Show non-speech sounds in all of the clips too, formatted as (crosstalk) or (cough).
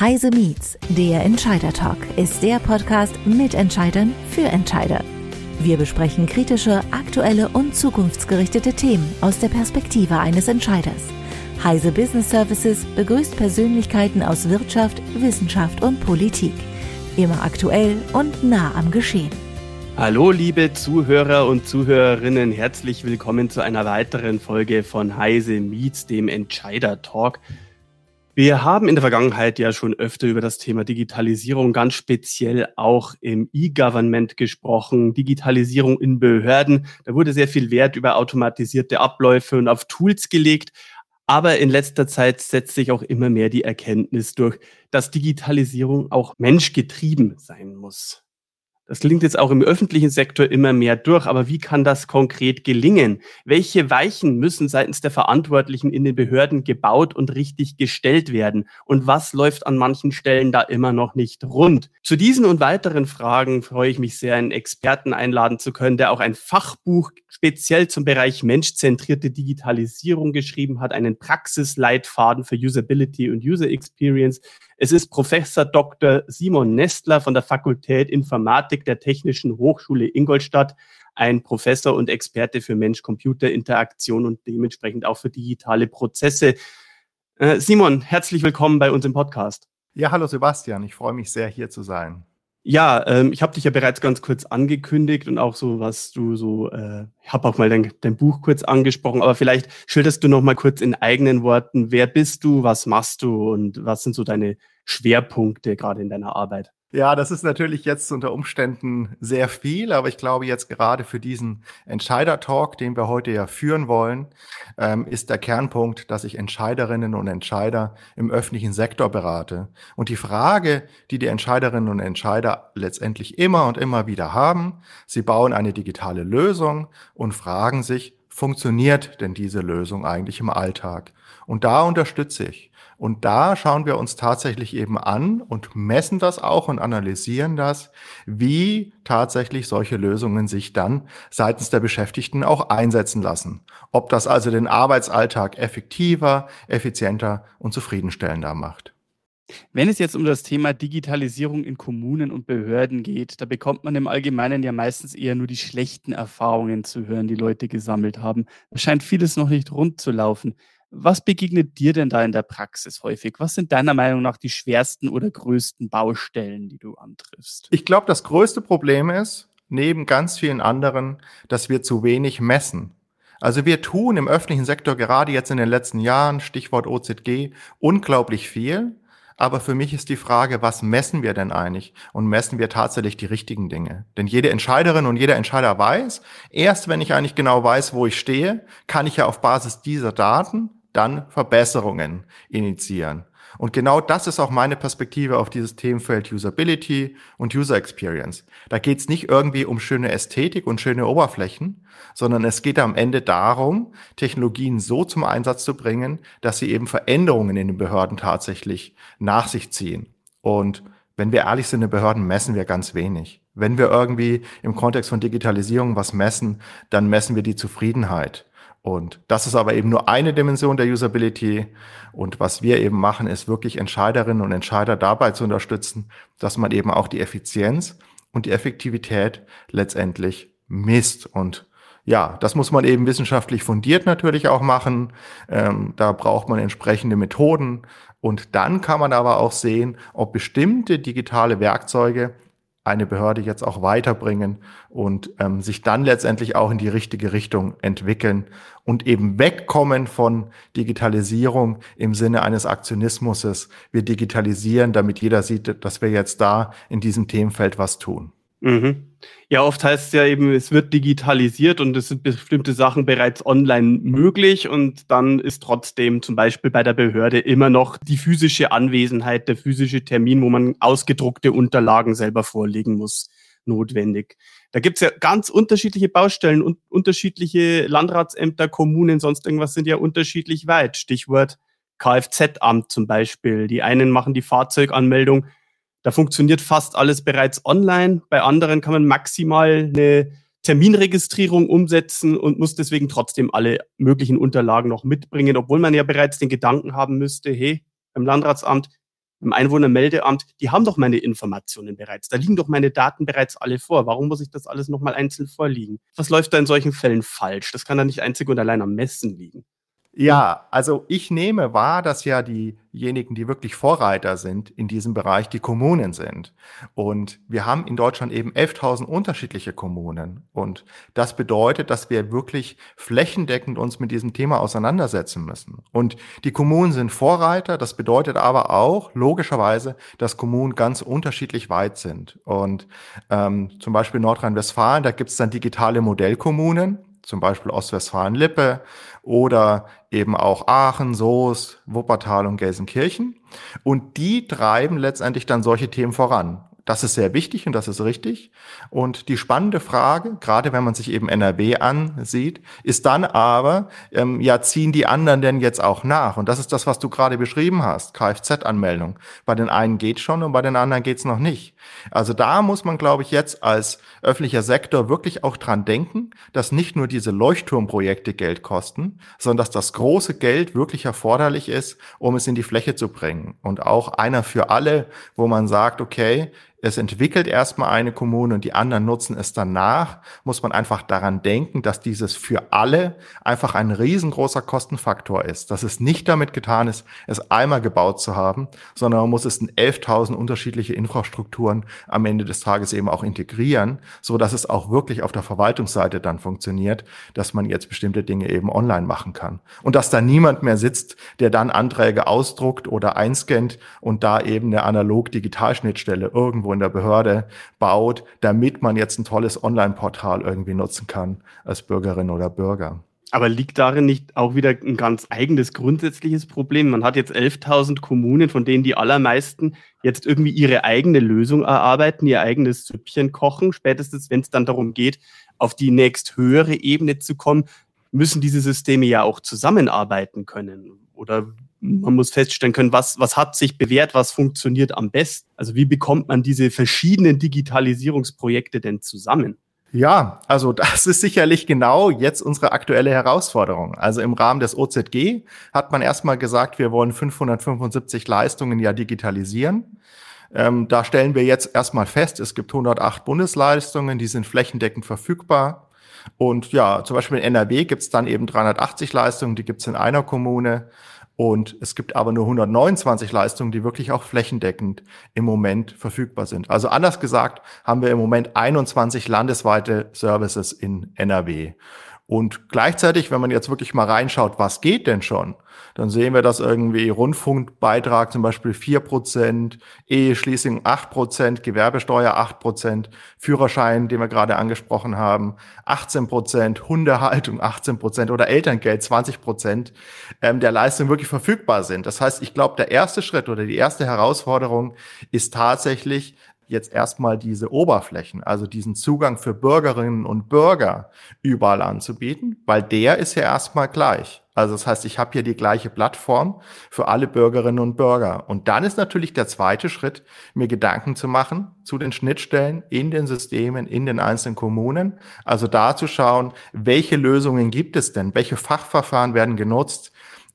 Heise Meets, der Entscheider Talk, ist der Podcast mit Entscheidern für Entscheider. Wir besprechen kritische, aktuelle und zukunftsgerichtete Themen aus der Perspektive eines Entscheiders. Heise Business Services begrüßt Persönlichkeiten aus Wirtschaft, Wissenschaft und Politik. Immer aktuell und nah am Geschehen. Hallo, liebe Zuhörer und Zuhörerinnen, herzlich willkommen zu einer weiteren Folge von Heise Meets, dem Entscheider Talk. Wir haben in der Vergangenheit ja schon öfter über das Thema Digitalisierung, ganz speziell auch im E-Government gesprochen, Digitalisierung in Behörden. Da wurde sehr viel Wert über automatisierte Abläufe und auf Tools gelegt. Aber in letzter Zeit setzt sich auch immer mehr die Erkenntnis durch, dass Digitalisierung auch menschgetrieben sein muss. Das klingt jetzt auch im öffentlichen Sektor immer mehr durch, aber wie kann das konkret gelingen? Welche Weichen müssen seitens der Verantwortlichen in den Behörden gebaut und richtig gestellt werden? Und was läuft an manchen Stellen da immer noch nicht rund? Zu diesen und weiteren Fragen freue ich mich sehr, einen Experten einladen zu können, der auch ein Fachbuch speziell zum Bereich menschzentrierte Digitalisierung geschrieben hat, einen Praxisleitfaden für Usability und User Experience. Es ist Professor Dr. Simon Nestler von der Fakultät Informatik der Technischen Hochschule Ingolstadt, ein Professor und Experte für Mensch-Computer-Interaktion und dementsprechend auch für digitale Prozesse. Äh, Simon, herzlich willkommen bei uns im Podcast. Ja, hallo Sebastian, ich freue mich sehr, hier zu sein. Ja, ähm, ich habe dich ja bereits ganz kurz angekündigt und auch so, was du so, äh, ich habe auch mal dein, dein Buch kurz angesprochen, aber vielleicht schilderst du noch mal kurz in eigenen Worten, wer bist du, was machst du und was sind so deine Schwerpunkte gerade in deiner Arbeit? Ja, das ist natürlich jetzt unter Umständen sehr viel, aber ich glaube jetzt gerade für diesen Entscheider-Talk, den wir heute ja führen wollen, ähm, ist der Kernpunkt, dass ich Entscheiderinnen und Entscheider im öffentlichen Sektor berate. Und die Frage, die die Entscheiderinnen und Entscheider letztendlich immer und immer wieder haben, sie bauen eine digitale Lösung und fragen sich, funktioniert denn diese Lösung eigentlich im Alltag? Und da unterstütze ich. Und da schauen wir uns tatsächlich eben an und messen das auch und analysieren das, wie tatsächlich solche Lösungen sich dann seitens der Beschäftigten auch einsetzen lassen. Ob das also den Arbeitsalltag effektiver, effizienter und zufriedenstellender macht. Wenn es jetzt um das Thema Digitalisierung in Kommunen und Behörden geht, da bekommt man im Allgemeinen ja meistens eher nur die schlechten Erfahrungen zu hören, die Leute gesammelt haben. Da scheint vieles noch nicht rund zu laufen. Was begegnet dir denn da in der Praxis häufig? Was sind deiner Meinung nach die schwersten oder größten Baustellen, die du antriffst? Ich glaube, das größte Problem ist, neben ganz vielen anderen, dass wir zu wenig messen. Also wir tun im öffentlichen Sektor gerade jetzt in den letzten Jahren, Stichwort OZG, unglaublich viel. Aber für mich ist die Frage, was messen wir denn eigentlich? Und messen wir tatsächlich die richtigen Dinge? Denn jede Entscheiderin und jeder Entscheider weiß, erst wenn ich eigentlich genau weiß, wo ich stehe, kann ich ja auf Basis dieser Daten dann Verbesserungen initiieren. Und genau das ist auch meine Perspektive auf dieses Themenfeld Usability und User Experience. Da geht es nicht irgendwie um schöne Ästhetik und schöne Oberflächen, sondern es geht am Ende darum, Technologien so zum Einsatz zu bringen, dass sie eben Veränderungen in den Behörden tatsächlich nach sich ziehen. Und wenn wir ehrlich sind, in Behörden messen wir ganz wenig. Wenn wir irgendwie im Kontext von Digitalisierung was messen, dann messen wir die Zufriedenheit. Und das ist aber eben nur eine Dimension der Usability. Und was wir eben machen, ist wirklich Entscheiderinnen und Entscheider dabei zu unterstützen, dass man eben auch die Effizienz und die Effektivität letztendlich misst. Und ja, das muss man eben wissenschaftlich fundiert natürlich auch machen. Ähm, da braucht man entsprechende Methoden. Und dann kann man aber auch sehen, ob bestimmte digitale Werkzeuge eine Behörde jetzt auch weiterbringen und ähm, sich dann letztendlich auch in die richtige Richtung entwickeln und eben wegkommen von Digitalisierung im Sinne eines Aktionismus. Wir digitalisieren, damit jeder sieht, dass wir jetzt da in diesem Themenfeld was tun. Mhm. Ja, oft heißt es ja eben, es wird digitalisiert und es sind bestimmte Sachen bereits online möglich und dann ist trotzdem zum Beispiel bei der Behörde immer noch die physische Anwesenheit, der physische Termin, wo man ausgedruckte Unterlagen selber vorlegen muss, notwendig. Da gibt's ja ganz unterschiedliche Baustellen und unterschiedliche Landratsämter, Kommunen, sonst irgendwas sind ja unterschiedlich weit. Stichwort Kfz-Amt zum Beispiel. Die einen machen die Fahrzeuganmeldung da funktioniert fast alles bereits online. Bei anderen kann man maximal eine Terminregistrierung umsetzen und muss deswegen trotzdem alle möglichen Unterlagen noch mitbringen, obwohl man ja bereits den Gedanken haben müsste, hey, beim Landratsamt, im Einwohnermeldeamt, die haben doch meine Informationen bereits. Da liegen doch meine Daten bereits alle vor. Warum muss ich das alles nochmal einzeln vorliegen? Was läuft da in solchen Fällen falsch? Das kann da nicht einzig und allein am Messen liegen. Ja, also ich nehme wahr, dass ja diejenigen, die wirklich Vorreiter sind in diesem Bereich, die Kommunen sind. Und wir haben in Deutschland eben 11.000 unterschiedliche Kommunen. Und das bedeutet, dass wir wirklich flächendeckend uns mit diesem Thema auseinandersetzen müssen. Und die Kommunen sind Vorreiter. Das bedeutet aber auch logischerweise, dass Kommunen ganz unterschiedlich weit sind. Und ähm, zum Beispiel Nordrhein-Westfalen, da gibt es dann digitale Modellkommunen zum Beispiel Ostwestfalen-Lippe oder eben auch Aachen, Soest, Wuppertal und Gelsenkirchen. Und die treiben letztendlich dann solche Themen voran. Das ist sehr wichtig und das ist richtig. Und die spannende Frage, gerade wenn man sich eben NRW ansieht, ist dann aber, ähm, ja, ziehen die anderen denn jetzt auch nach? Und das ist das, was du gerade beschrieben hast, Kfz-Anmeldung. Bei den einen geht schon und bei den anderen geht's noch nicht. Also da muss man, glaube ich, jetzt als öffentlicher Sektor wirklich auch dran denken, dass nicht nur diese Leuchtturmprojekte Geld kosten, sondern dass das große Geld wirklich erforderlich ist, um es in die Fläche zu bringen. Und auch einer für alle, wo man sagt, okay, es entwickelt erstmal eine Kommune und die anderen nutzen es danach, muss man einfach daran denken, dass dieses für alle einfach ein riesengroßer Kostenfaktor ist. Dass es nicht damit getan ist, es einmal gebaut zu haben, sondern man muss es in 11.000 unterschiedliche Infrastrukturen am Ende des Tages eben auch integrieren, so dass es auch wirklich auf der Verwaltungsseite dann funktioniert, dass man jetzt bestimmte Dinge eben online machen kann. Und dass da niemand mehr sitzt, der dann Anträge ausdruckt oder einscannt und da eben eine analog-digital-Schnittstelle irgendwo irgendwo in der Behörde baut, damit man jetzt ein tolles Online-Portal irgendwie nutzen kann als Bürgerin oder Bürger. Aber liegt darin nicht auch wieder ein ganz eigenes grundsätzliches Problem? Man hat jetzt 11.000 Kommunen, von denen die allermeisten jetzt irgendwie ihre eigene Lösung erarbeiten, ihr eigenes Süppchen kochen. Spätestens, wenn es dann darum geht, auf die nächst höhere Ebene zu kommen, müssen diese Systeme ja auch zusammenarbeiten können. Oder man muss feststellen können, was, was hat sich bewährt, was funktioniert am besten. Also wie bekommt man diese verschiedenen Digitalisierungsprojekte denn zusammen? Ja, also das ist sicherlich genau jetzt unsere aktuelle Herausforderung. Also im Rahmen des OZG hat man erstmal gesagt, wir wollen 575 Leistungen ja digitalisieren. Ähm, da stellen wir jetzt erstmal fest, es gibt 108 Bundesleistungen, die sind flächendeckend verfügbar. Und ja, zum Beispiel in NRW gibt es dann eben 380 Leistungen, die gibt es in einer Kommune. Und es gibt aber nur 129 Leistungen, die wirklich auch flächendeckend im Moment verfügbar sind. Also anders gesagt haben wir im Moment 21 landesweite Services in NRW. Und gleichzeitig, wenn man jetzt wirklich mal reinschaut, was geht denn schon, dann sehen wir, dass irgendwie Rundfunkbeitrag zum Beispiel vier Prozent, Eheschließung acht Prozent, Gewerbesteuer acht Prozent, Führerschein, den wir gerade angesprochen haben, 18 Prozent, Hundehaltung 18 Prozent oder Elterngeld 20 Prozent ähm, der Leistungen wirklich verfügbar sind. Das heißt, ich glaube, der erste Schritt oder die erste Herausforderung ist tatsächlich, jetzt erstmal diese Oberflächen, also diesen Zugang für Bürgerinnen und Bürger überall anzubieten, weil der ist ja erstmal gleich. Also das heißt, ich habe hier die gleiche Plattform für alle Bürgerinnen und Bürger. Und dann ist natürlich der zweite Schritt, mir Gedanken zu machen zu den Schnittstellen in den Systemen, in den einzelnen Kommunen. Also da zu schauen, welche Lösungen gibt es denn? Welche Fachverfahren werden genutzt?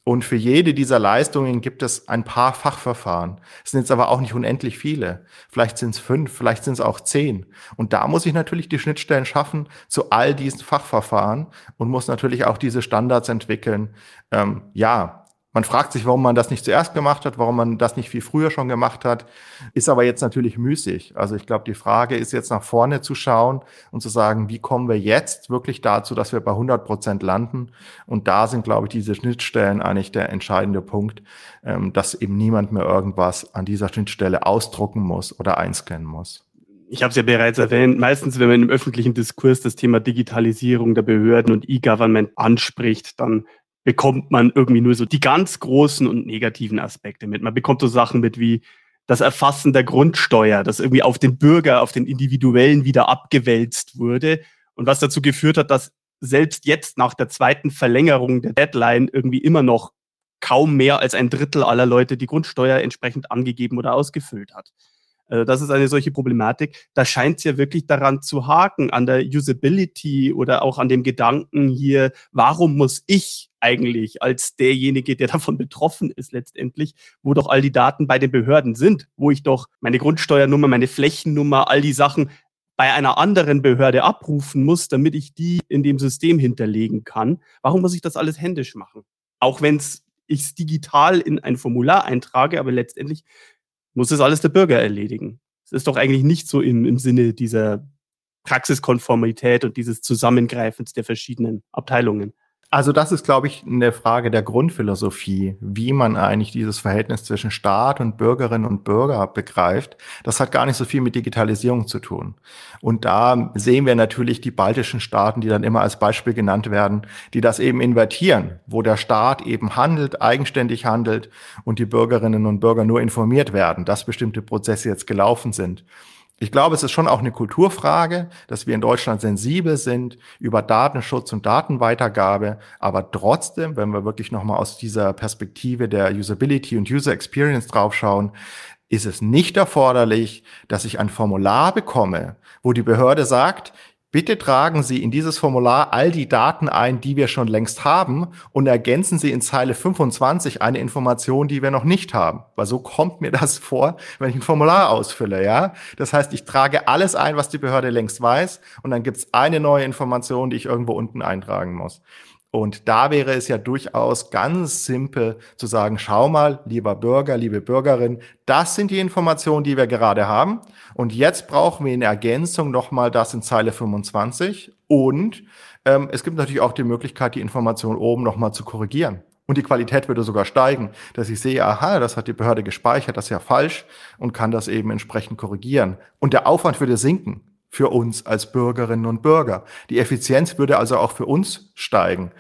Und für jede dieser Leistungen gibt es ein paar Fachverfahren. Es sind jetzt aber auch nicht unendlich viele. Vielleicht sind es fünf, vielleicht sind es auch zehn. Und da muss ich natürlich die Schnittstellen schaffen zu all diesen Fachverfahren und muss natürlich auch diese Standards entwickeln. Ähm, ja, man fragt sich, warum man das nicht zuerst gemacht hat, warum man das nicht viel früher schon gemacht hat, ist aber jetzt natürlich müßig. Also ich glaube, die Frage ist jetzt nach vorne zu schauen und zu sagen, wie kommen wir jetzt wirklich dazu, dass wir bei 100 Prozent landen? Und da sind, glaube ich, diese Schnittstellen eigentlich der entscheidende Punkt, ähm, dass eben niemand mehr irgendwas an dieser Schnittstelle ausdrucken muss oder einscannen muss ich habe es ja bereits erwähnt, meistens, wenn man im öffentlichen Diskurs das Thema Digitalisierung der Behörden und E-Government anspricht, dann bekommt man irgendwie nur so die ganz großen und negativen Aspekte mit. Man bekommt so Sachen mit wie das Erfassen der Grundsteuer, das irgendwie auf den Bürger, auf den Individuellen wieder abgewälzt wurde und was dazu geführt hat, dass selbst jetzt nach der zweiten Verlängerung der Deadline irgendwie immer noch kaum mehr als ein Drittel aller Leute die Grundsteuer entsprechend angegeben oder ausgefüllt hat. Also das ist eine solche Problematik. Da scheint es ja wirklich daran zu haken, an der Usability oder auch an dem Gedanken hier, warum muss ich eigentlich als derjenige, der (laughs) davon betroffen ist letztendlich, wo doch all die Daten bei den Behörden sind, wo ich doch meine Grundsteuernummer, meine Flächennummer, all die Sachen bei einer anderen Behörde abrufen muss, damit ich die in dem System hinterlegen kann. Warum muss ich das alles händisch machen? Auch wenn ich es digital in ein Formular eintrage, aber letztendlich muss das alles der Bürger erledigen. Es ist doch eigentlich nicht so im, im Sinne dieser Praxiskonformität und dieses Zusammengreifens der verschiedenen Abteilungen. Also das ist, glaube ich, eine Frage der Grundphilosophie, wie man eigentlich dieses Verhältnis zwischen Staat und Bürgerinnen und Bürger begreift. Das hat gar nicht so viel mit Digitalisierung zu tun. Und da sehen wir natürlich die baltischen Staaten, die dann immer als Beispiel genannt werden, die das eben invertieren, wo der Staat eben handelt, eigenständig handelt und die Bürgerinnen und Bürger nur informiert werden, dass bestimmte Prozesse jetzt gelaufen sind. Ich glaube, es ist schon auch eine Kulturfrage, dass wir in Deutschland sensibel sind über Datenschutz und Datenweitergabe. Aber trotzdem, wenn wir wirklich nochmal aus dieser Perspektive der Usability und User Experience draufschauen, ist es nicht erforderlich, dass ich ein Formular bekomme, wo die Behörde sagt, Bitte tragen Sie in dieses Formular all die Daten ein, die wir schon längst haben und ergänzen Sie in Zeile 25 eine Information, die wir noch nicht haben. Weil so kommt mir das vor, wenn ich ein Formular ausfülle, ja. Das heißt, ich trage alles ein, was die Behörde längst weiß und dann gibt es eine neue Information, die ich irgendwo unten eintragen muss. Und da wäre es ja durchaus ganz simpel zu sagen, schau mal, lieber Bürger, liebe Bürgerin, das sind die Informationen, die wir gerade haben. Und jetzt brauchen wir in Ergänzung nochmal das in Zeile 25. Und ähm, es gibt natürlich auch die Möglichkeit, die Information oben nochmal zu korrigieren. Und die Qualität würde sogar steigen, dass ich sehe, aha, das hat die Behörde gespeichert, das ist ja falsch und kann das eben entsprechend korrigieren. Und der Aufwand würde sinken für uns als Bürgerinnen und Bürger. Die Effizienz würde also auch für uns steigen.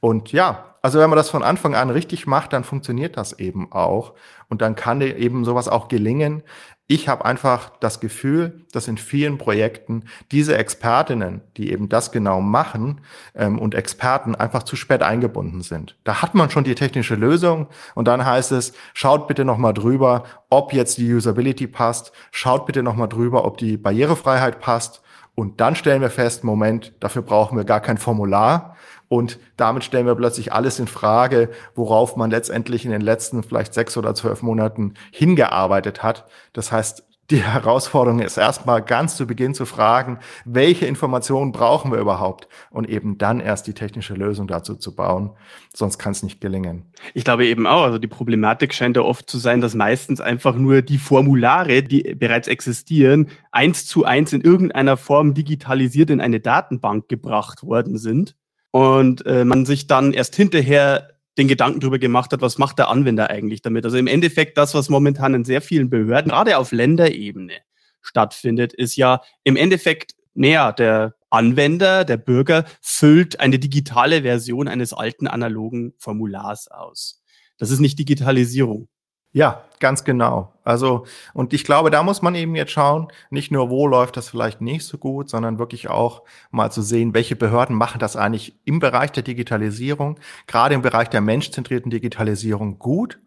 Und ja, also wenn man das von Anfang an richtig macht, dann funktioniert das eben auch. Und dann kann eben sowas auch gelingen, ich habe einfach das Gefühl, dass in vielen Projekten diese Expertinnen, die eben das genau machen ähm, und Experten einfach zu spät eingebunden sind. Da hat man schon die technische Lösung und dann heißt es, schaut bitte nochmal drüber, ob jetzt die Usability passt, schaut bitte nochmal drüber, ob die Barrierefreiheit passt und dann stellen wir fest, Moment, dafür brauchen wir gar kein Formular, und damit stellen wir plötzlich alles in Frage, worauf man letztendlich in den letzten vielleicht sechs oder zwölf Monaten hingearbeitet hat. Das heißt, die (laughs) Herausforderung ist erstmal ganz zu Beginn zu fragen, welche Informationen brauchen wir überhaupt und eben dann erst die technische Lösung dazu zu bauen. Sonst kann es nicht gelingen. Ich glaube eben auch, also die Problematik scheint ja oft zu sein, dass meistens einfach nur die Formulare, die bereits existieren, eins zu eins in irgendeiner Form digitalisiert in eine Datenbank gebracht worden sind und äh, man sich dann erst hinterher den Gedanken darüber gemacht hat, was macht der Anwender eigentlich damit. Also im Endeffekt das, was momentan in sehr vielen Behörden, gerade auf Länderebene stattfindet, ist ja im Endeffekt, näher der Anwender, der Bürger füllt eine digitale Version eines alten analogen Formulars aus. Das ist nicht Digitalisierung. Ja, ganz genau. Also, und ich glaube, da muss man eben jetzt schauen, nicht nur, wo läuft das vielleicht nicht so gut, sondern wirklich auch mal zu sehen, welche Behörden machen das eigentlich im Bereich der Digitalisierung, gerade im Bereich der menschzentrierten Digitalisierung gut.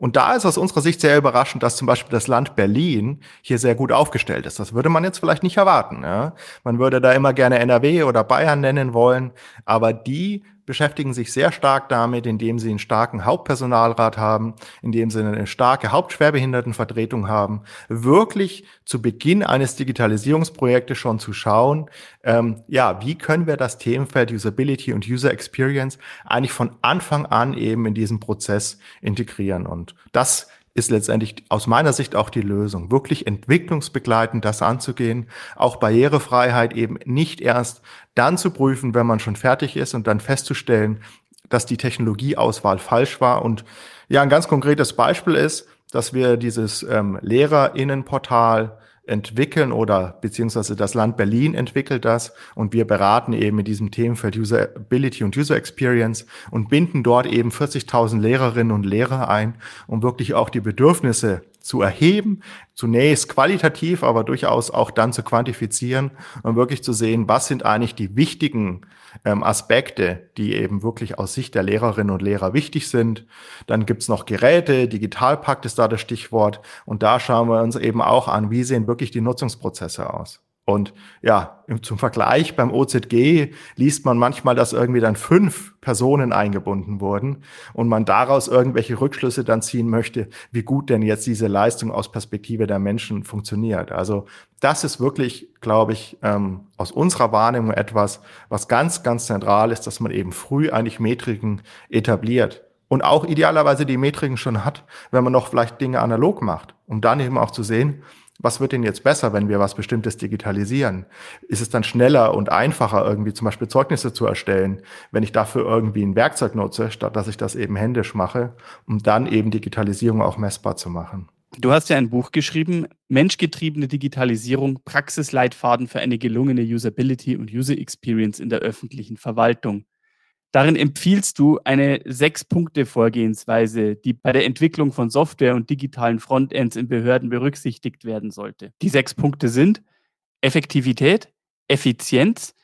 Und da ist aus unserer Sicht sehr überraschend, dass zum Beispiel das Land Berlin hier sehr gut aufgestellt ist. Das würde man jetzt vielleicht nicht erwarten. Ja? Man würde da immer gerne NRW oder Bayern nennen wollen, aber die beschäftigen sich sehr stark damit, indem sie einen starken Hauptpersonalrat haben, indem sie eine starke Hauptschwerbehindertenvertretung haben, wirklich zu Beginn eines Digitalisierungsprojektes schon zu schauen, ähm, ja, wie können wir das Themenfeld Usability und User Experience eigentlich von Anfang an eben in diesem Prozess integrieren. Und das ist letztendlich aus meiner Sicht auch die Lösung, wirklich entwicklungsbegleitend das anzugehen, auch Barrierefreiheit eben nicht erst dann zu prüfen, wenn man schon fertig ist und dann festzustellen, dass die Technologieauswahl falsch war. Und ja, ein ganz konkretes Beispiel ist, dass wir dieses ähm, Lehrerinnenportal entwickeln oder beziehungsweise das Land Berlin entwickelt das und wir beraten eben in diesem Themenfeld Usability und User Experience und binden dort eben 40.000 Lehrerinnen und Lehrer ein, um wirklich auch die Bedürfnisse zu erheben, zunächst qualitativ, aber durchaus auch dann zu quantifizieren und wirklich zu sehen, was sind eigentlich die wichtigen ähm, Aspekte, die eben wirklich aus Sicht der Lehrerinnen und Lehrer wichtig sind. Dann gibt's noch Geräte, Digitalpakt ist da das Stichwort. Und da schauen wir uns eben auch an, wie sehen wirklich die Nutzungsprozesse aus. Und ja, zum Vergleich beim OZG liest man manchmal, dass irgendwie dann fünf Personen eingebunden wurden und man daraus irgendwelche Rückschlüsse dann ziehen möchte, wie gut denn jetzt diese Leistung aus Perspektive der Menschen funktioniert. Also das ist wirklich, glaube ich, ähm, aus unserer Wahrnehmung etwas, was ganz, ganz zentral ist, dass man eben früh eigentlich Metriken etabliert und auch idealerweise die Metriken schon hat, wenn man noch vielleicht Dinge analog macht, um dann eben auch zu sehen, was wird denn jetzt besser, wenn wir was Bestimmtes digitalisieren? Ist es dann schneller und einfacher, irgendwie zum Beispiel Zeugnisse zu erstellen, wenn ich dafür irgendwie ein Werkzeug nutze, statt dass ich das eben händisch mache, um dann eben Digitalisierung auch messbar zu machen? Du hast ja ein Buch geschrieben, Menschgetriebene Digitalisierung, Praxisleitfaden für eine gelungene Usability und User Experience in der öffentlichen Verwaltung. Darin empfiehlst du eine Sechs-Punkte-Vorgehensweise, die bei der Entwicklung von Software und digitalen Frontends in Behörden berücksichtigt werden sollte. Die sechs Punkte sind Effektivität, Effizienz,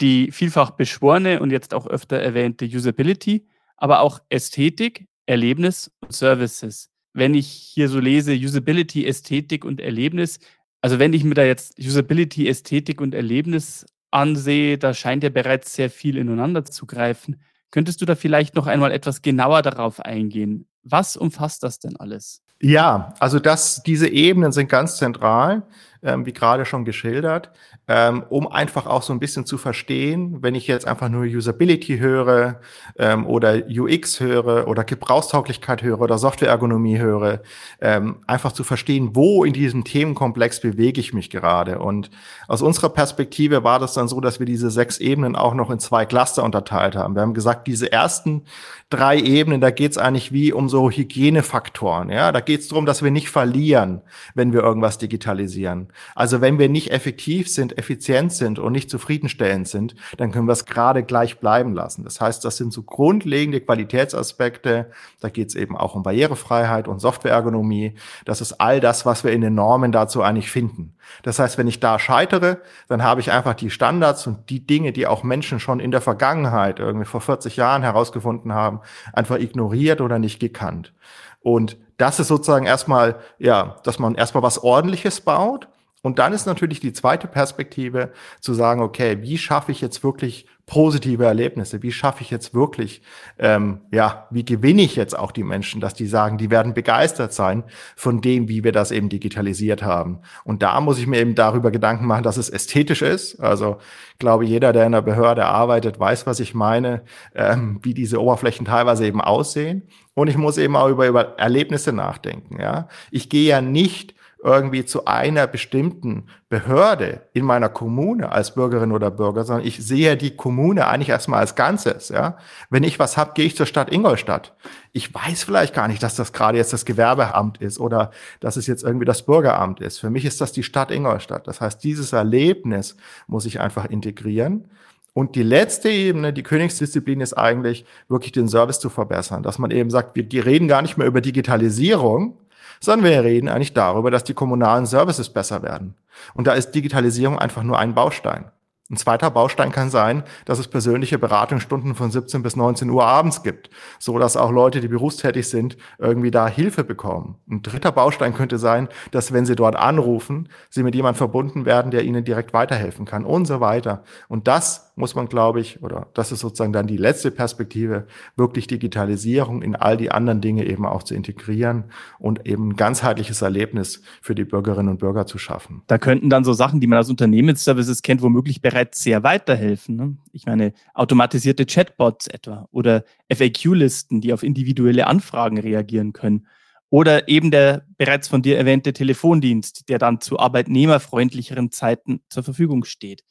die vielfach beschworene und jetzt auch öfter erwähnte Usability, aber auch Ästhetik, Erlebnis und Services. Wenn ich hier so lese, Usability, Ästhetik und Erlebnis, also wenn ich mir da jetzt Usability, Ästhetik und Erlebnis ansehe, da scheint ja bereits sehr viel ineinander zu greifen. Könntest du da vielleicht noch einmal etwas genauer darauf eingehen? Was umfasst das denn alles? Ja, also das, diese Ebenen sind ganz zentral, ähm, wie gerade schon geschildert ähm, um einfach auch so ein bisschen zu verstehen, wenn ich jetzt einfach nur Usability höre ähm, oder UX höre oder Gebrauchstauglichkeit höre oder Softwareergonomie höre, ähm, einfach zu verstehen, wo in diesem Themenkomplex bewege ich mich gerade. Und aus unserer Perspektive war das dann so, dass wir diese sechs Ebenen auch noch in zwei Cluster unterteilt haben. Wir haben gesagt, diese ersten drei Ebenen, da geht es eigentlich wie um so Hygienefaktoren. Ja, da geht es darum, dass wir nicht verlieren, wenn wir irgendwas digitalisieren. Also wenn wir nicht effektiv sind, effizient sind und nicht zufriedenstellend sind, dann können wir es gerade gleich bleiben lassen. Das heißt, das sind so grundlegende Qualitätsaspekte. Da geht es eben auch um Barrierefreiheit und Softwareergonomie. Das ist all das, was wir in den Normen dazu eigentlich finden. Das heißt, wenn ich da scheitere, dann habe ich einfach die Standards und die Dinge, die auch Menschen schon in der Vergangenheit, irgendwie vor 40 Jahren herausgefunden haben, einfach ignoriert oder nicht gekannt. Und das ist sozusagen erstmal, ja, dass man erstmal was Ordentliches baut und dann ist natürlich die zweite Perspektive zu sagen, okay, wie schaffe ich jetzt wirklich positive Erlebnisse? Wie schaffe ich jetzt wirklich, ähm, ja, wie gewinne ich jetzt auch die Menschen, dass die sagen, die werden begeistert sein von dem, wie wir das eben digitalisiert haben. Und da muss ich mir eben darüber Gedanken machen, dass es ästhetisch ist. Also ich glaube, jeder, der in der Behörde arbeitet, weiß, was ich meine, ähm, wie diese Oberflächen teilweise eben aussehen. Und ich muss eben auch über, über Erlebnisse nachdenken. Ja, ich gehe ja nicht irgendwie zu einer bestimmten Behörde in meiner Kommune als Bürgerin oder Bürger, sondern ich sehe die Kommune eigentlich erstmal als Ganzes. Ja? Wenn ich was habe, gehe ich zur Stadt Ingolstadt. Ich weiß vielleicht gar nicht, dass das gerade jetzt das Gewerbeamt ist oder dass es jetzt irgendwie das Bürgeramt ist. Für mich ist das die Stadt Ingolstadt. Das heißt, dieses Erlebnis muss ich einfach integrieren. Und die letzte Ebene, die Königsdisziplin, ist eigentlich wirklich den Service zu verbessern, dass man eben sagt, wir reden gar nicht mehr über Digitalisierung, sondern wir reden eigentlich darüber, dass die kommunalen Services besser werden. Und da ist Digitalisierung einfach nur ein Baustein. Ein zweiter Baustein kann sein, dass es persönliche Beratungsstunden von 17 bis 19 Uhr abends gibt, so dass auch Leute, die berufstätig sind, irgendwie da Hilfe bekommen. Ein dritter Baustein könnte sein, dass wenn sie dort anrufen, sie mit jemandem verbunden werden, der ihnen direkt weiterhelfen kann und so weiter. Und das muss man, glaube ich, oder das ist sozusagen dann die letzte Perspektive, wirklich Digitalisierung in all die anderen Dinge eben auch zu integrieren und eben ein ganzheitliches Erlebnis für die Bürgerinnen und Bürger zu schaffen. Da könnten dann so Sachen, die man als Unternehmensservices kennt, womöglich bereits sehr weiterhelfen. Ne? Ich meine, automatisierte Chatbots etwa oder FAQ-Listen, die auf individuelle Anfragen reagieren können. Oder eben der bereits von dir erwähnte Telefondienst, der dann zu arbeitnehmerfreundlicheren Zeiten zur Verfügung steht.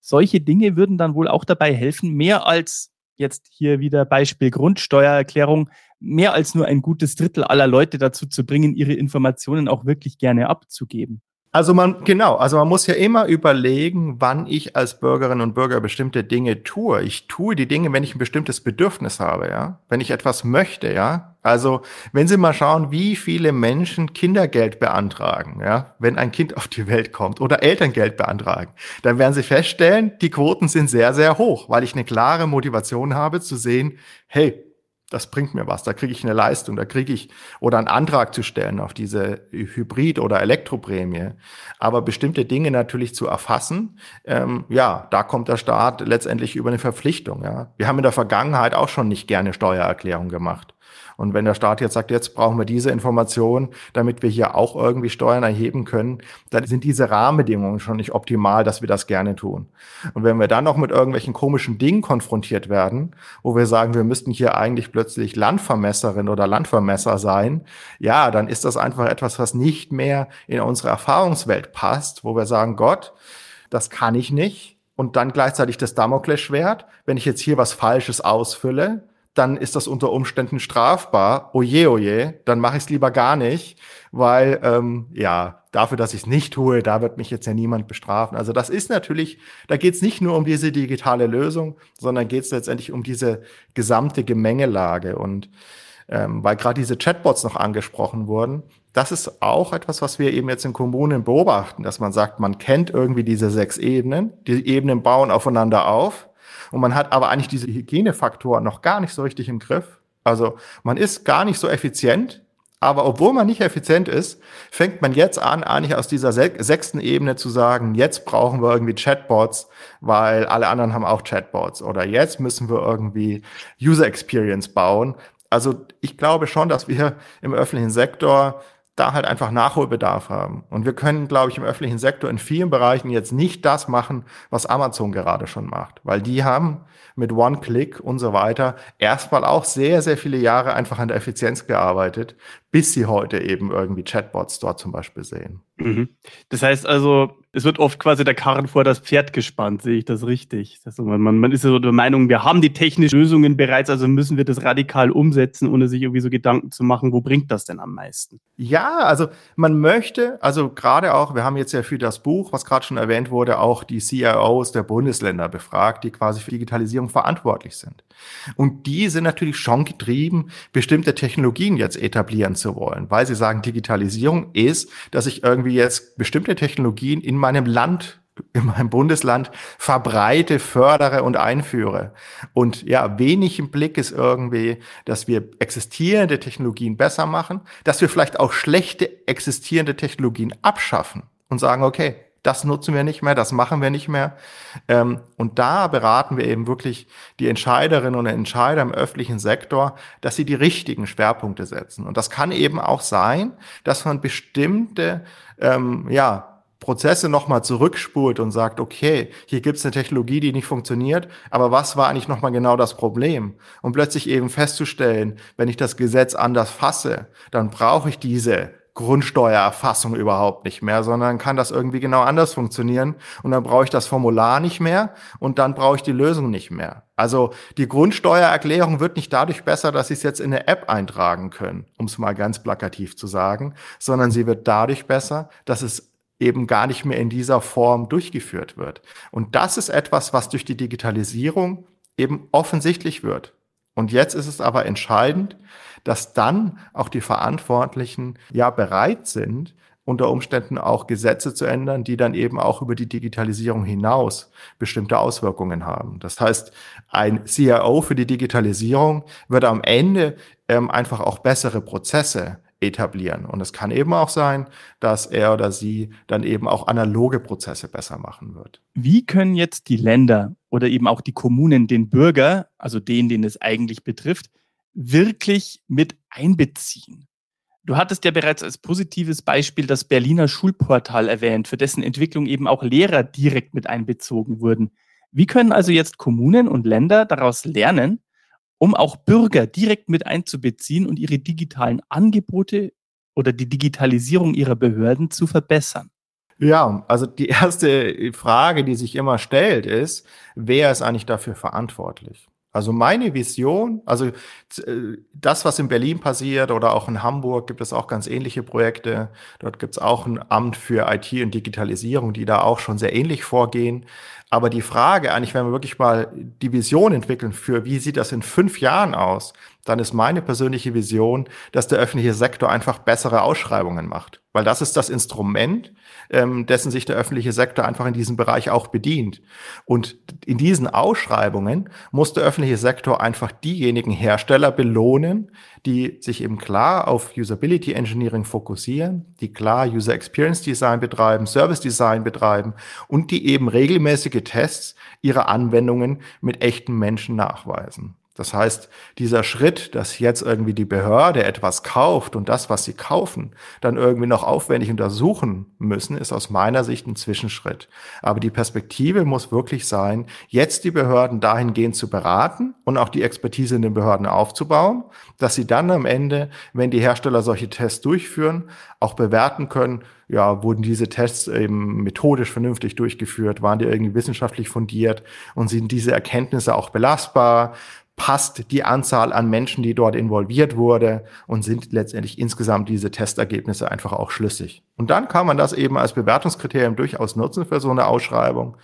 Solche Dinge würden dann wohl auch dabei helfen, mehr als jetzt hier wieder Beispiel Grundsteuererklärung, mehr als nur ein gutes Drittel aller Leute dazu zu bringen, ihre Informationen auch wirklich gerne abzugeben. Also man, genau, also man muss ja immer überlegen, wann ich als Bürgerin und Bürger bestimmte Dinge tue. Ich tue die Dinge, wenn ich ein bestimmtes Bedürfnis habe, ja. Wenn ich etwas möchte, ja. Also, wenn Sie mal schauen, wie viele Menschen Kindergeld beantragen, ja, wenn ein Kind auf die Welt kommt oder Elterngeld beantragen, dann werden Sie feststellen, die Quoten sind sehr, sehr hoch, weil ich eine klare Motivation habe zu sehen, hey, das bringt mir was, da kriege ich eine Leistung, da kriege ich oder einen Antrag zu stellen auf diese Hybrid- oder Elektroprämie. Aber bestimmte Dinge natürlich zu erfassen, ähm, ja, da kommt der Staat letztendlich über eine Verpflichtung. Ja. Wir haben in der Vergangenheit auch schon nicht gerne Steuererklärung gemacht. Und wenn der Staat jetzt sagt, jetzt brauchen wir diese Information, damit wir hier auch irgendwie Steuern erheben können, dann sind diese Rahmenbedingungen schon nicht optimal, dass wir das gerne tun. Und wenn wir dann noch mit irgendwelchen komischen Dingen konfrontiert werden, wo wir sagen, wir müssten hier eigentlich plötzlich Landvermesserin oder Landvermesser sein, ja, dann ist das einfach etwas, was nicht mehr in unsere Erfahrungswelt passt, wo wir sagen, Gott, das kann ich nicht. Und dann gleichzeitig das Damoklesschwert, wenn ich jetzt hier was Falsches ausfülle, dann ist das unter Umständen strafbar. Oje, oje, dann mache ich es lieber gar nicht, weil ähm, ja, dafür, dass ich es nicht tue, da wird mich jetzt ja niemand bestrafen. Also das ist natürlich, da geht es nicht nur um diese digitale Lösung, sondern geht es letztendlich um diese gesamte Gemengelage. Und ähm, weil gerade diese Chatbots noch angesprochen wurden, das ist auch etwas, was wir eben jetzt in Kommunen beobachten, dass man sagt, man kennt irgendwie diese sechs Ebenen, die Ebenen bauen aufeinander auf und man hat aber eigentlich diese Hygienefaktoren noch gar nicht so richtig im Griff. Also man ist gar nicht so effizient, aber obwohl man nicht effizient ist, fängt man jetzt an, eigentlich aus dieser sechsten Ebene zu sagen, jetzt brauchen wir irgendwie Chatbots, weil alle anderen haben auch Chatbots. Oder jetzt müssen wir irgendwie User Experience bauen. Also ich glaube schon, dass wir im öffentlichen Sektor da halt einfach Nachholbedarf haben. Und wir können, glaube ich, im öffentlichen Sektor in vielen Bereichen jetzt nicht das machen, was Amazon gerade schon macht, weil die haben mit One-Click und so weiter erstmal auch sehr, sehr viele Jahre einfach an der Effizienz gearbeitet, bis sie heute eben irgendwie Chatbots dort zum Beispiel sehen. Mhm. Das heißt also, es wird oft quasi der Karren vor das Pferd gespannt, sehe ich das richtig? Also man, man, ist so der Meinung, wir haben die technischen Lösungen bereits, also müssen wir das radikal umsetzen, ohne sich irgendwie so Gedanken zu machen, wo bringt das denn am meisten? Ja, also man möchte, also gerade auch, wir haben jetzt ja für das Buch, was gerade schon erwähnt wurde, auch die CIOs der Bundesländer befragt, die quasi für Digitalisierung verantwortlich sind. Und die sind natürlich schon getrieben, bestimmte Technologien jetzt etablieren zu wollen, weil sie sagen, Digitalisierung ist, dass ich irgendwie jetzt bestimmte Technologien in meinem Land in meinem Bundesland verbreite, fördere und einführe. Und ja, wenig im Blick ist irgendwie, dass wir existierende Technologien besser machen, dass wir vielleicht auch schlechte existierende Technologien abschaffen und sagen, okay, das nutzen wir nicht mehr, das machen wir nicht mehr. Ähm, und da beraten wir eben wirklich die Entscheiderinnen und Entscheider im öffentlichen Sektor, dass sie die richtigen Schwerpunkte setzen. Und das kann eben auch sein, dass man bestimmte, ähm, ja, Prozesse nochmal zurückspult und sagt, okay, hier gibt es eine Technologie, die nicht funktioniert, aber was war eigentlich nochmal genau das Problem? Und plötzlich eben festzustellen, wenn ich das Gesetz anders fasse, dann brauche ich diese Grundsteuererfassung überhaupt nicht mehr, sondern kann das irgendwie genau anders funktionieren und dann brauche ich das Formular nicht mehr und dann brauche ich die Lösung nicht mehr. Also die Grundsteuererklärung wird nicht dadurch besser, dass Sie es jetzt in eine App eintragen können, um es mal ganz plakativ zu sagen, sondern sie wird dadurch besser, dass es eben gar nicht mehr in dieser Form durchgeführt wird. Und das ist etwas, was durch die Digitalisierung eben offensichtlich wird. Und jetzt ist es aber entscheidend, dass dann auch die Verantwortlichen ja bereit sind, unter Umständen auch Gesetze zu ändern, die dann eben auch über die Digitalisierung hinaus bestimmte Auswirkungen haben. Das heißt, ein CIO für die Digitalisierung wird am Ende ähm, einfach auch bessere Prozesse etablieren. Und es kann eben auch sein, dass er oder sie dann eben auch analoge Prozesse besser machen wird. Wie können jetzt die Länder oder eben auch die Kommunen den Bürger, also den, den es eigentlich betrifft, wirklich mit einbeziehen. Du hattest ja bereits als positives Beispiel das Berliner Schulportal erwähnt, für dessen Entwicklung eben auch Lehrer direkt mit einbezogen wurden. Wie können also jetzt Kommunen und Länder daraus lernen, um auch Bürger direkt mit einzubeziehen und ihre digitalen Angebote oder die Digitalisierung ihrer Behörden zu verbessern? Ja, also die (laughs) erste Frage, die sich immer stellt, ist, wer ist eigentlich dafür verantwortlich? Also meine Vision, also äh, das, was in Berlin passiert oder auch in Hamburg, gibt es auch ganz ähnliche Projekte. Dort gibt es auch ein Amt für IT und Digitalisierung, die da auch schon sehr ähnlich vorgehen. Aber die Frage eigentlich, wenn wir wirklich mal die Vision entwickeln für, wie sieht das in fünf Jahren aus, dann ist meine persönliche Vision, dass der öffentliche Sektor einfach bessere Ausschreibungen macht. Weil das ist das Instrument, ähm, dessen sich der öffentliche Sektor einfach in diesem Bereich auch bedient. Und in diesen Ausschreibungen muss der öffentliche Sektor einfach diejenigen Hersteller belohnen, die sich eben klar auf Usability Engineering fokussieren, die klar User Experience Design betreiben, Service Design betreiben und die eben regelmäßige Tests ihrer Anwendungen mit echten Menschen nachweisen. Das heißt, dieser Schritt, dass jetzt irgendwie die Behörde etwas kauft und das, was sie kaufen, dann irgendwie noch aufwendig untersuchen müssen, ist aus meiner Sicht ein Zwischenschritt. Aber die Perspektive muss wirklich sein, jetzt die Behörden dahingehend zu beraten und auch die Expertise in den Behörden aufzubauen, dass sie dann am Ende, wenn die Hersteller solche Tests durchführen, auch bewerten können, ja, wurden diese Tests eben methodisch vernünftig durchgeführt, waren die irgendwie wissenschaftlich fundiert und sind diese Erkenntnisse auch belastbar? Passt die Anzahl an Menschen, die dort involviert wurde und sind letztendlich insgesamt diese Testergebnisse einfach auch schlüssig. Und dann kann man das eben als Bewertungskriterium durchaus nutzen für so eine Ausschreibung.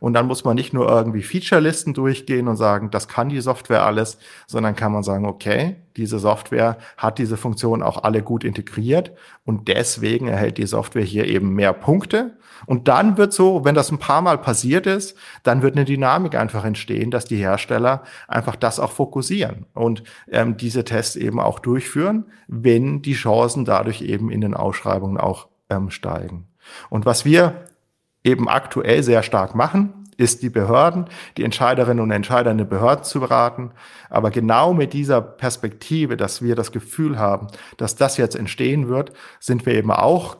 Und dann muss man nicht nur irgendwie Featurelisten durchgehen und sagen, das kann die Software alles, sondern kann man sagen, okay, diese Software hat diese Funktion auch alle gut integriert und deswegen erhält die Software hier eben mehr Punkte. Und dann wird so, wenn das ein paar Mal passiert ist, dann wird eine Dynamik einfach entstehen, dass die Hersteller einfach das auch fokussieren und ähm, diese Tests eben auch durchführen, wenn die Chancen dadurch eben in den Ausschreibungen auch ähm, steigen. Und was wir eben aktuell sehr stark machen, ist die Behörden, die Entscheiderinnen und Entscheider in den Behörden zu beraten. Aber genau mit dieser Perspektive, dass wir das Gefühl haben, dass das jetzt entstehen wird, sind wir eben auch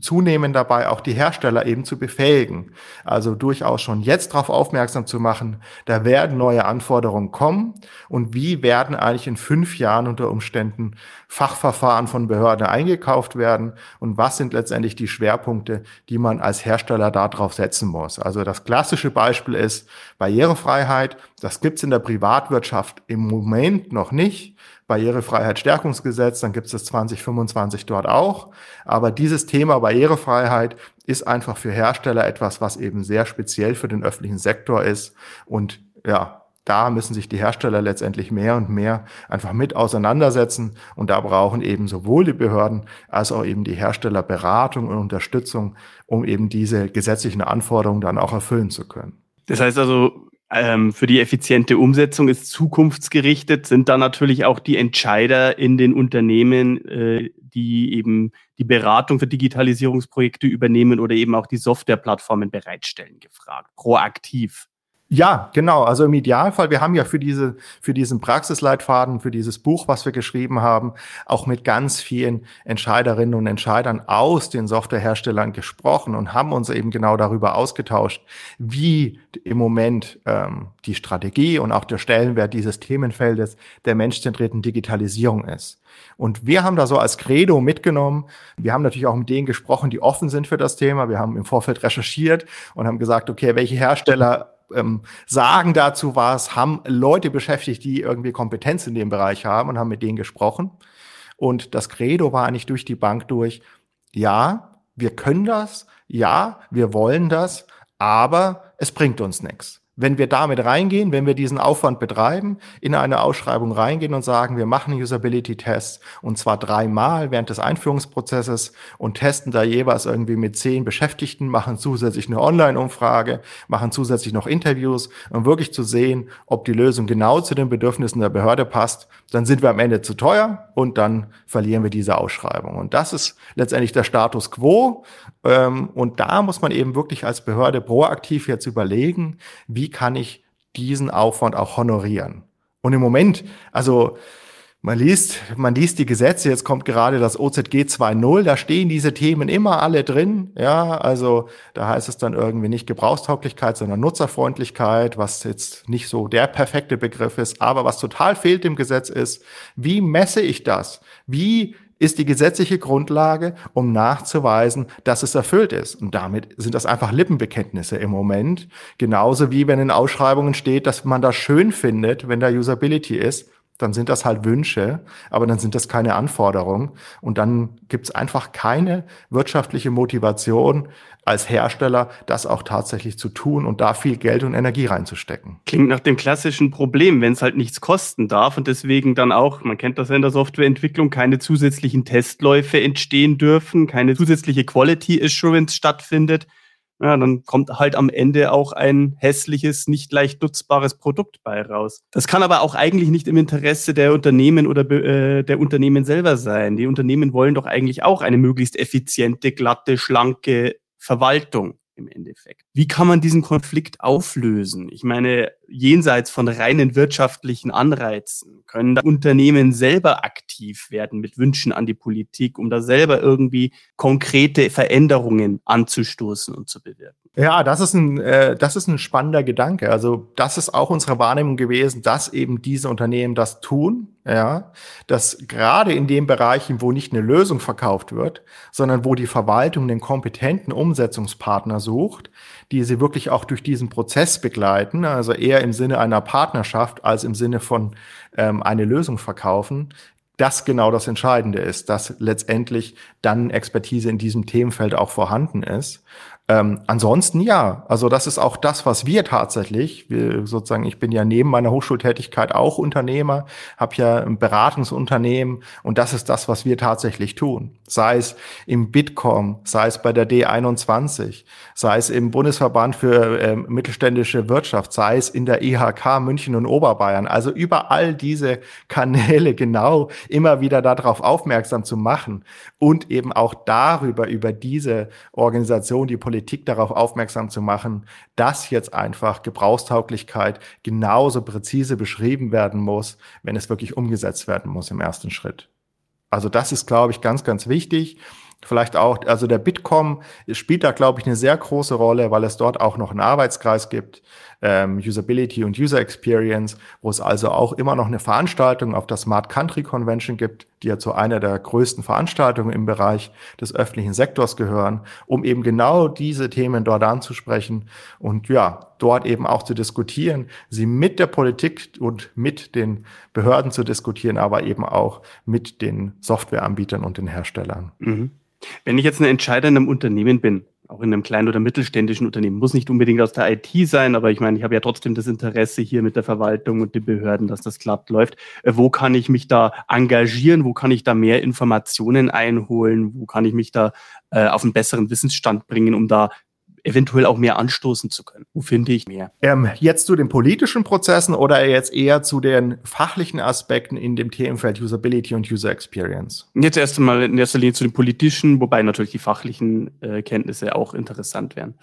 zunehmend dabei, auch die Hersteller eben zu befähigen. Also durchaus schon jetzt darauf aufmerksam zu machen, da werden neue Anforderungen kommen und wie werden eigentlich in fünf Jahren unter Umständen Fachverfahren von Behörden eingekauft werden und was sind letztendlich die Schwerpunkte, die man als Hersteller darauf setzen muss. Also das klassische Beispiel ist Barrierefreiheit. Das gibt's in der Privatwirtschaft im Moment noch nicht. Barrierefreiheitsstärkungsgesetz, dann gibt es das 2025 dort auch. Aber dieses Thema Barrierefreiheit ist einfach für Hersteller etwas, was eben sehr speziell für den öffentlichen Sektor ist. Und ja, da müssen sich die Hersteller letztendlich mehr und mehr einfach mit auseinandersetzen. Und da brauchen eben sowohl die Behörden als auch eben die Hersteller Beratung und Unterstützung, um eben diese gesetzlichen Anforderungen dann auch erfüllen zu können. Das heißt also, ähm, für die effiziente Umsetzung ist zukunftsgerichtet, sind da natürlich auch die Entscheider in den Unternehmen, äh, die eben die Beratung für Digitalisierungsprojekte übernehmen oder eben auch die Softwareplattformen bereitstellen, gefragt, proaktiv. Ja, genau. Also im Idealfall, wir haben ja für diese, für diesen Praxisleitfaden, für dieses Buch, was wir geschrieben haben, auch mit ganz vielen Entscheiderinnen und Entscheidern aus den Softwareherstellern gesprochen und haben uns eben genau darüber ausgetauscht, wie im Moment ähm, die Strategie und auch der Stellenwert dieses Themenfeldes der menschzentrierten Digitalisierung ist. Und wir haben da so als Credo mitgenommen. Wir haben natürlich auch mit denen gesprochen, die offen sind für das Thema. Wir haben im Vorfeld recherchiert und haben gesagt, okay, welche Hersteller ähm, sagen dazu was, haben Leute beschäftigt, die irgendwie Kompetenz in dem Bereich haben und haben mit denen gesprochen. Und das Credo war eigentlich durch die Bank durch, ja, wir können das, ja, wir wollen das, aber es bringt uns nichts wenn wir damit reingehen, wenn wir diesen Aufwand betreiben, in eine Ausschreibung reingehen und sagen, wir machen Usability-Tests und zwar dreimal während des Einführungsprozesses und testen da jeweils irgendwie mit zehn Beschäftigten, machen zusätzlich eine Online-Umfrage, machen zusätzlich noch Interviews, um wirklich zu sehen, ob die Lösung genau zu den Bedürfnissen der Behörde passt, dann sind wir am Ende zu teuer und dann verlieren wir diese Ausschreibung. Und das ist letztendlich der Status quo. Ähm, und da muss man eben wirklich als Behörde proaktiv jetzt überlegen, wie wie kann ich diesen Aufwand auch honorieren? Und im Moment, also man liest, man liest die Gesetze, jetzt kommt gerade das OZG 2.0, da stehen diese Themen immer alle drin. Ja, also da heißt es dann irgendwie nicht Gebrauchstauglichkeit, sondern Nutzerfreundlichkeit, was jetzt nicht so der perfekte Begriff ist. Aber was total fehlt im Gesetz ist, wie messe ich das? Wie ist die gesetzliche Grundlage, um nachzuweisen, dass es erfüllt ist. Und damit sind das einfach Lippenbekenntnisse im Moment. Genauso wie wenn in Ausschreibungen steht, dass man das schön findet, wenn da Usability ist. Dann sind das halt Wünsche, aber dann sind das keine Anforderungen. Und dann gibt es einfach keine wirtschaftliche Motivation als Hersteller, das auch tatsächlich zu tun und da viel Geld und Energie reinzustecken. Klingt nach dem klassischen Problem, wenn es halt nichts kosten darf und deswegen dann auch, man kennt das ja in der Softwareentwicklung, keine zusätzlichen Testläufe entstehen dürfen, keine zusätzliche Quality Assurance stattfindet ja, dann kommt halt am Ende auch ein hässliches, nicht leicht nutzbares Produkt bei raus. Das kann aber auch eigentlich nicht im Interesse der Unternehmen oder äh, der Unternehmen selber sein. Die Unternehmen wollen doch eigentlich auch eine möglichst effiziente, glatte, schlanke Verwaltung im Endeffekt. Wie kann man diesen Konflikt auflösen? Ich meine, jenseits von reinen wirtschaftlichen Anreizen können da Unternehmen selber aktiv werden mit Wünschen an die Politik, um da selber irgendwie konkrete Veränderungen anzustoßen und zu bewirken. Ja, das ist ein, äh, das ist ein spannender Gedanke. Also das ist auch unsere Wahrnehmung gewesen, dass eben diese Unternehmen das tun, ja, dass gerade in den Bereichen, wo nicht eine Lösung verkauft wird, sondern wo die Verwaltung den kompetenten Umsetzungspartner sucht, die sie wirklich auch durch diesen Prozess begleiten, also eher im Sinne einer Partnerschaft als im Sinne von ähm, eine Lösung verkaufen, das genau das Entscheidende ist, dass letztendlich dann Expertise in diesem Themenfeld auch vorhanden ist. Ähm, ansonsten ja, also das ist auch das, was wir tatsächlich, wir sozusagen, ich bin ja neben meiner Hochschultätigkeit auch Unternehmer, habe ja ein Beratungsunternehmen und das ist das, was wir tatsächlich tun. Sei es im Bitkom, sei es bei der D21, sei es im Bundesverband für äh, mittelständische Wirtschaft, sei es in der IHK München und Oberbayern. Also überall diese Kanäle genau immer wieder darauf aufmerksam zu machen und eben auch darüber, über diese Organisation, die Politik Politik darauf aufmerksam zu machen, dass jetzt einfach Gebrauchstauglichkeit genauso präzise beschrieben werden muss, wenn es wirklich umgesetzt werden muss im ersten Schritt. Also das ist, glaube ich, ganz, ganz wichtig. Vielleicht auch, also der Bitkom spielt da, glaube ich, eine sehr große Rolle, weil es dort auch noch einen Arbeitskreis gibt, ähm, Usability und User Experience, wo es also auch immer noch eine Veranstaltung auf der Smart Country Convention gibt, die ja zu einer der größten Veranstaltungen im Bereich des öffentlichen Sektors gehören, um eben genau diese Themen dort anzusprechen und ja, dort eben auch zu diskutieren, sie mit der Politik und mit den Behörden zu diskutieren, aber eben auch mit den Softwareanbietern und den Herstellern. Mhm. Wenn ich jetzt ein Entscheider in Unternehmen bin, auch in einem kleinen oder mittelständischen Unternehmen, muss nicht unbedingt aus der IT sein, aber ich meine, ich habe ja trotzdem das Interesse hier mit der Verwaltung und den Behörden, dass das glatt läuft. Äh, wo kann ich mich da engagieren? Wo kann ich da mehr Informationen einholen? Wo kann ich mich da äh, auf einen besseren Wissensstand bringen, um da eventuell auch mehr anstoßen zu können. Wo finde ich mehr? Ähm, jetzt zu den politischen Prozessen oder jetzt eher zu den fachlichen Aspekten in dem Themenfeld Usability und User Experience? Jetzt erst einmal in erster Linie zu den politischen, wobei natürlich die fachlichen äh, Kenntnisse auch interessant wären.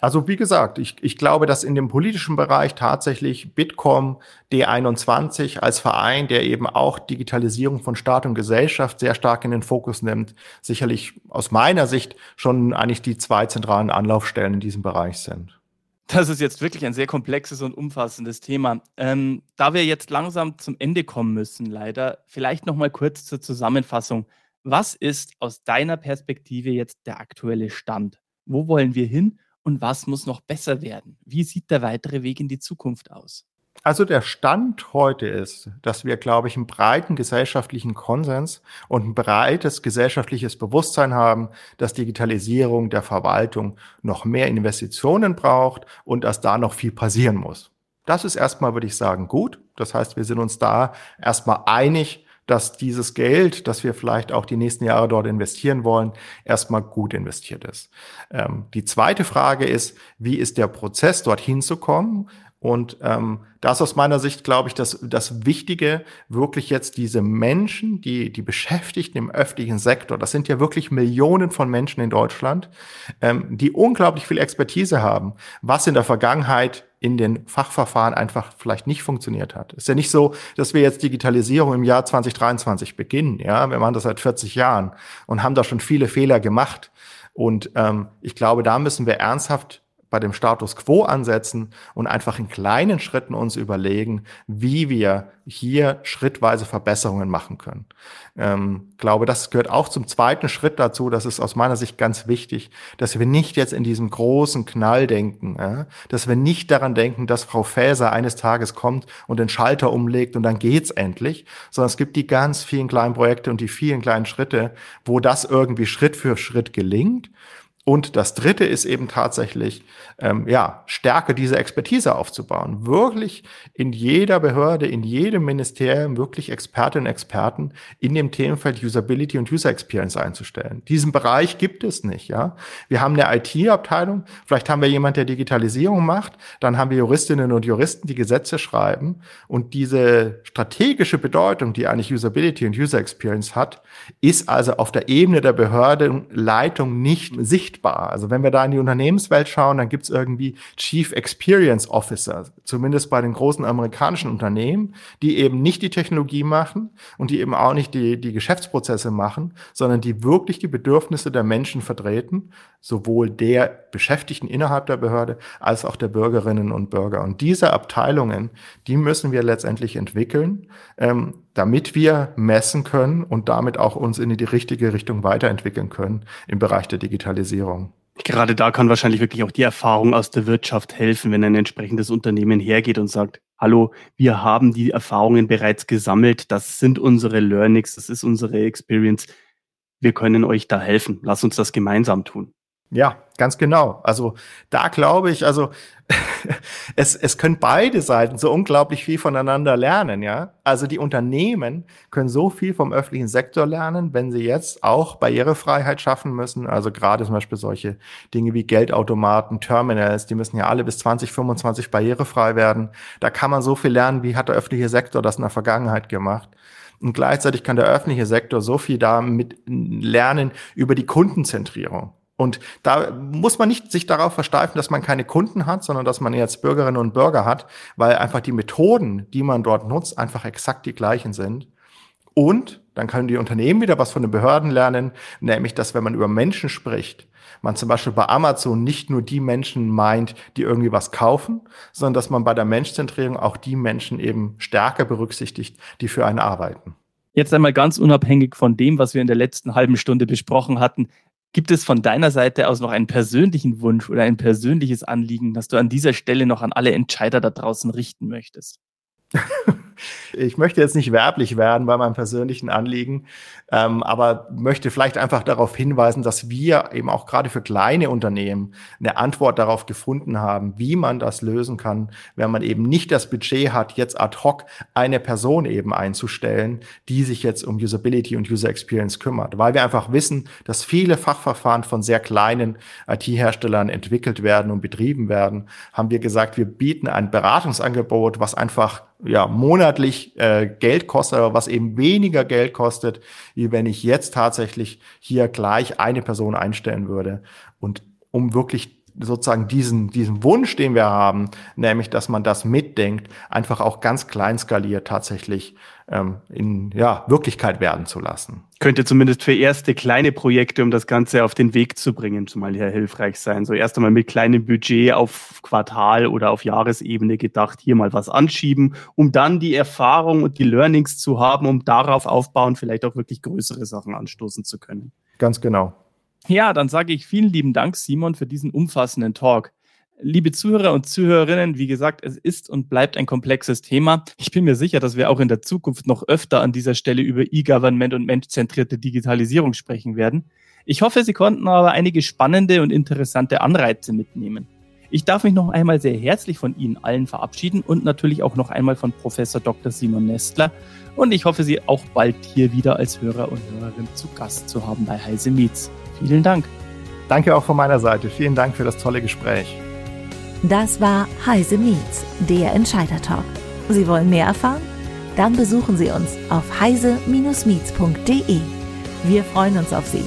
Also wie gesagt, ich, ich glaube, dass in dem politischen Bereich tatsächlich Bitkom D21 als Verein, der eben auch Digitalisierung von Staat und Gesellschaft sehr stark in den Fokus nimmt, sicherlich aus meiner Sicht schon eigentlich die zwei zentralen Anlaufstellen in diesem Bereich sind. Das ist jetzt wirklich ein sehr komplexes und umfassendes Thema. Ähm, da wir jetzt langsam zum Ende kommen müssen, leider, vielleicht noch mal kurz zur Zusammenfassung. Was ist aus deiner Perspektive jetzt der aktuelle Stand? Wo wollen wir hin und was muss noch besser werden? Wie sieht der weitere Weg in die Zukunft aus? Also der Stand heute ist, dass wir, glaube ich, einen breiten gesellschaftlichen Konsens und ein breites gesellschaftliches Bewusstsein haben, dass Digitalisierung der Verwaltung noch mehr Investitionen braucht und dass da noch viel passieren muss. Das ist erstmal, würde ich sagen, gut. Das heißt, wir sind uns da erstmal einig, dass dieses Geld, das wir vielleicht auch die nächsten Jahre dort investieren wollen, erstmal gut investiert ist. Ähm, die zweite Frage ist, wie ist der Prozess, dorthin zu kommen? Und ähm, da ist aus meiner Sicht, glaube ich, dass das Wichtige wirklich jetzt diese Menschen, die, die Beschäftigten im öffentlichen Sektor, das sind ja wirklich Millionen von Menschen in Deutschland, ähm, die unglaublich viel Expertise haben, was in der Vergangenheit in den Fachverfahren einfach vielleicht nicht funktioniert hat. Ist ja nicht so, dass wir jetzt Digitalisierung im Jahr 2023 beginnen. Ja, wir machen das seit 40 Jahren und haben da schon viele Fehler gemacht. Und ähm, ich glaube, da müssen wir ernsthaft bei dem Status quo ansetzen und einfach in kleinen Schritten uns überlegen, wie wir hier schrittweise Verbesserungen machen können. Ähm, glaube, das gehört auch zum zweiten Schritt dazu. Das ist aus meiner Sicht ganz wichtig, dass wir nicht jetzt in diesem großen Knall denken, ja? dass wir nicht daran denken, dass Frau Faeser eines Tages kommt und den Schalter umlegt und dann geht's endlich, sondern es gibt die ganz vielen kleinen Projekte und die vielen kleinen Schritte, wo das irgendwie Schritt für Schritt gelingt. Und das Dritte ist eben tatsächlich, ähm, ja, stärker diese Expertise aufzubauen. Wirklich in jeder Behörde, in jedem Ministerium wirklich Expertinnen und Experten in dem Themenfeld Usability und User Experience einzustellen. Diesen Bereich gibt es nicht, ja. Wir haben eine IT-Abteilung, vielleicht haben wir jemand, der Digitalisierung macht, dann haben wir Juristinnen und Juristen, die Gesetze schreiben. Und diese strategische Bedeutung, die eigentlich Usability und User Experience hat, ist also auf der Ebene der Behördenleitung nicht sichtbar sichtbar. Also wenn wir da in die Unternehmenswelt schauen, dann gibt es irgendwie Chief Experience Officer, zumindest bei den großen amerikanischen Unternehmen, die eben nicht die Technologie machen und die eben auch nicht die, die Geschäftsprozesse machen, sondern die wirklich die Bedürfnisse der Menschen vertreten, sowohl der Beschäftigten innerhalb der Behörde als auch der Bürgerinnen und Bürger. Und diese Abteilungen, die müssen wir letztendlich entwickeln, ähm, damit wir messen können und damit auch uns in die richtige Richtung weiterentwickeln können im Bereich der Digitalisierung. Gerade da kann wahrscheinlich wirklich auch die Erfahrung aus der Wirtschaft helfen, wenn ein entsprechendes Unternehmen hergeht und sagt, hallo, wir haben die Erfahrungen bereits gesammelt, das sind unsere Learnings, das ist unsere Experience, wir können euch da helfen, lass uns das gemeinsam tun. Ja, ganz genau. Also da glaube ich, also (laughs) es, es können beide Seiten so unglaublich viel voneinander lernen, ja. Also die Unternehmen können so viel vom öffentlichen Sektor lernen, wenn sie jetzt auch Barrierefreiheit schaffen müssen. Also gerade zum Beispiel solche Dinge wie Geldautomaten, Terminals, die müssen ja alle bis 2025 barrierefrei werden. Da kann man so viel lernen, wie hat der öffentliche Sektor das in der Vergangenheit gemacht. Und gleichzeitig kann der öffentliche Sektor so viel damit lernen über die Kundenzentrierung. Und da muss man nicht sich darauf versteifen, dass man keine Kunden hat, sondern dass man jetzt Bürgerinnen und Bürger hat, weil einfach die Methoden, die man dort nutzt, einfach exakt die gleichen sind. Und dann können die Unternehmen wieder was von den Behörden lernen, nämlich, dass wenn man über Menschen spricht, man zum Beispiel bei Amazon nicht nur die Menschen meint, die irgendwie was kaufen, sondern dass man bei der Menschzentrierung auch die Menschen eben stärker berücksichtigt, die für einen arbeiten. Jetzt einmal ganz unabhängig von dem, was wir in der letzten halben Stunde besprochen hatten. Gibt es von deiner Seite aus noch einen persönlichen Wunsch oder ein persönliches Anliegen, das du an dieser Stelle noch an alle Entscheider da draußen richten möchtest? (laughs) ich möchte jetzt nicht werblich werden bei meinem persönlichen Anliegen, ähm, aber möchte vielleicht einfach darauf hinweisen, dass wir eben auch gerade für kleine Unternehmen eine Antwort darauf gefunden haben, wie man das lösen kann, wenn man eben nicht das Budget hat, jetzt ad hoc eine Person eben einzustellen, die sich jetzt um Usability und User Experience kümmert, weil wir einfach wissen, dass viele Fachverfahren von sehr kleinen IT-Herstellern entwickelt werden und betrieben werden, haben wir gesagt, wir bieten ein Beratungsangebot, was einfach ja, monatlich äh, Geld kostet, aber was eben weniger Geld kostet, wie wenn ich jetzt tatsächlich hier gleich eine Person einstellen würde. Und um wirklich sozusagen diesen, diesen Wunsch, den wir haben, nämlich, dass man das mitdenkt, einfach auch ganz klein skaliert tatsächlich ähm, in ja, Wirklichkeit werden zu lassen. Könnte zumindest für erste kleine Projekte, um das Ganze auf den Weg zu bringen, zumal hier hilfreich sein. So erst einmal mit kleinem Budget auf Quartal oder auf Jahresebene gedacht, hier mal was anschieben, um dann die Erfahrung und die Learnings zu haben, um darauf aufbauen, vielleicht auch wirklich größere Sachen anstoßen zu können. Ganz genau. Ja, dann sage ich vielen lieben Dank, Simon, für diesen umfassenden Talk. Liebe Zuhörer und Zuhörerinnen, wie gesagt, es ist und bleibt ein komplexes Thema. Ich bin mir sicher, dass wir auch in der Zukunft noch öfter an dieser Stelle über E-Government und menschzentrierte Digitalisierung sprechen werden. Ich hoffe, Sie konnten aber einige spannende und interessante Anreize mitnehmen. Ich darf mich noch einmal sehr herzlich von Ihnen allen verabschieden und natürlich auch noch einmal von Professor Dr. Simon Nestler. Und ich hoffe, Sie auch bald hier wieder als Hörer und Hörerin zu Gast zu haben bei Heise Meets. Vielen Dank. Danke auch von meiner Seite. Vielen Dank für das tolle Gespräch. Das war Heise Meets, der Entscheider Talk. Sie wollen mehr erfahren? Dann besuchen Sie uns auf heise-meets.de. Wir freuen uns auf Sie.